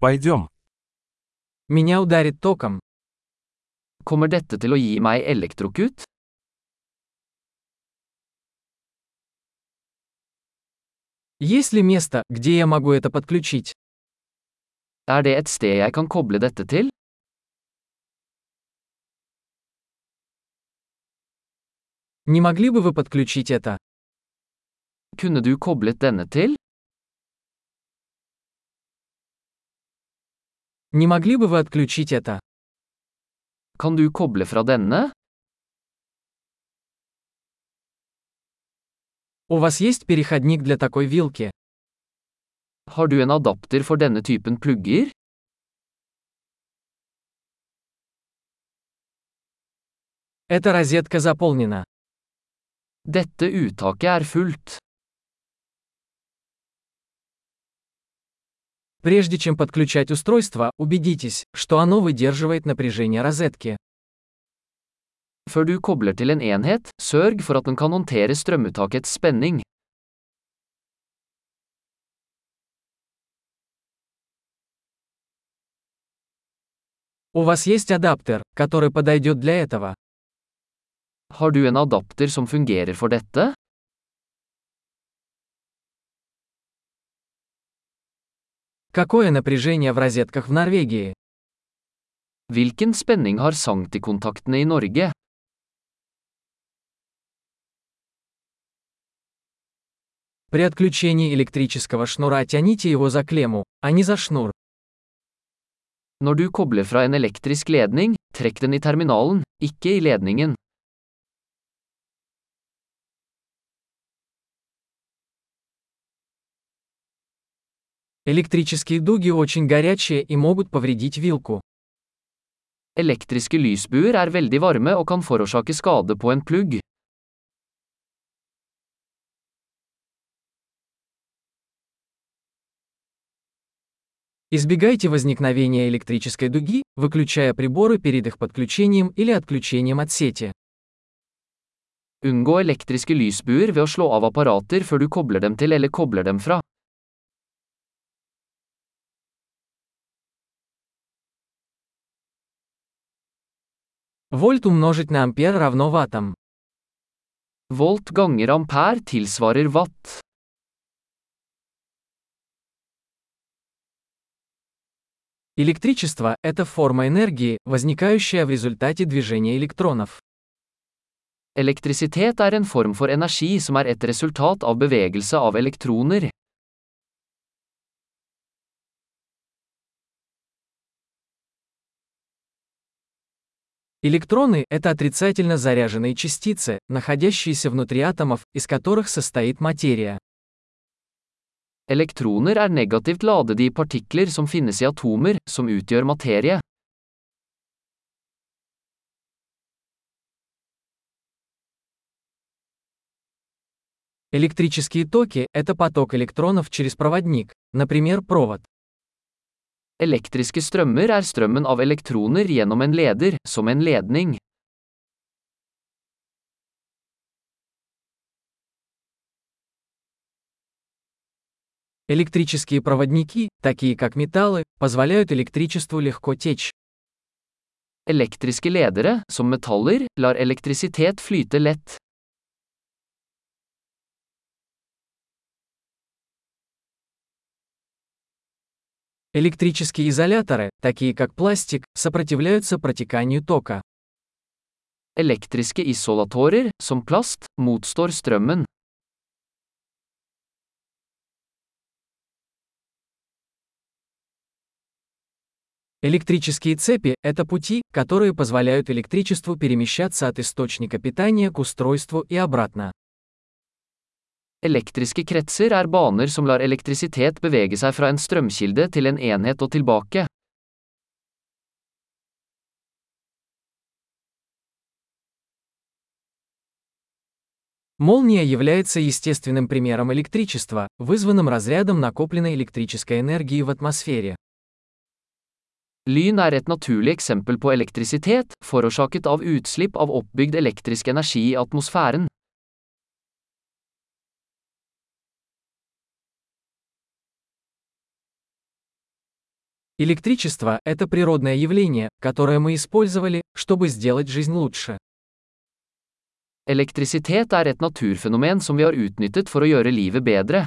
Пойдем. Меня ударит током. Kommer dette til å gi meg elektrokut? Есть ли место, где я могу это подключить? Er det et sted jeg kan koble dette til? Не могли бы вы подключить это? Kunne du koblet denne til? Не могли бы вы отключить это? Kan du koble fra denne? У вас есть переходник для такой вилки? Har du en adapter for denne typen plugger? Эта розетка заполнена. Dette uttaket er fullt. Прежде чем подключать устройство, убедитесь, что оно выдерживает напряжение розетки. Før du kobler til en enhet, sørg for at den kan håndtere strømuttakets spenning. У вас есть адаптер, который подойдет для этого? Har du en adapter som fungerer for dette? Какое напряжение в розетках в Норвегии? Hvilken spenning har sanktikontaktene i Norge? При отключении электрического шнура тяните его за клемму, а не за шнур. Når du kobler fra en elektrisk ledning, trekk den i terminalen, ikke i ledningen. Электрические дуги очень горячие и могут повредить вилку. Elektriske lysbuer er veldig varme og kan forårsake skade på en plugg. Избегайте возникновения электрической дуги, выключая приборы перед их подключением или отключением от сети. Unngå elektriske lysbuer ved å slå av apparater før du kobler dem til eller kobler dem fra. Вольт умножить на ампер равно ваттам. Volt ganger ampere tilsvarer watt. Электричество – это форма энергии, возникающая в результате движения электронов. Elektrisitet er en form for energi som er et resultat av bevegelse av elektroner. Электроны – это отрицательно заряженные частицы, находящиеся внутри атомов, из которых состоит материя. Elektroner er negativt ladede partikler som finnes i atomer, som utgjør materie. Электрические токи – это поток электронов через проводник, например, провод. Elektriske strømmer er strømmen av elektroner gjennom en leder, som en ledning. Электрические проводники, такие как металлы, позволяют электричеству легко течь. Elektriske ledere, som metaller, lar elektrisitet flyte lett. Электрические изоляторы, такие как пластик, сопротивляются протеканию тока. Elektriske isolatorer, som plast, motstår strømmen. Электрические цепи – это пути, которые позволяют электричеству перемещаться от источника питания к устройству и обратно. Elektriske kretser er baner som lar elektrisitet bevege seg fra en strømkilde til en enhet og tilbake. Молния является естественным примером электричества, вызванным разрядом накопленной электрической энергии в атмосфере. Lyn er et naturlig eksempel på elektrisitet, forårsaket av utslipp av oppbygd elektrisk energi i atmosfæren. Электричество – это природное явление, которое мы использовали, чтобы сделать жизнь лучше. Elektrisitet er et naturfenomen som vi har utnyttet for å.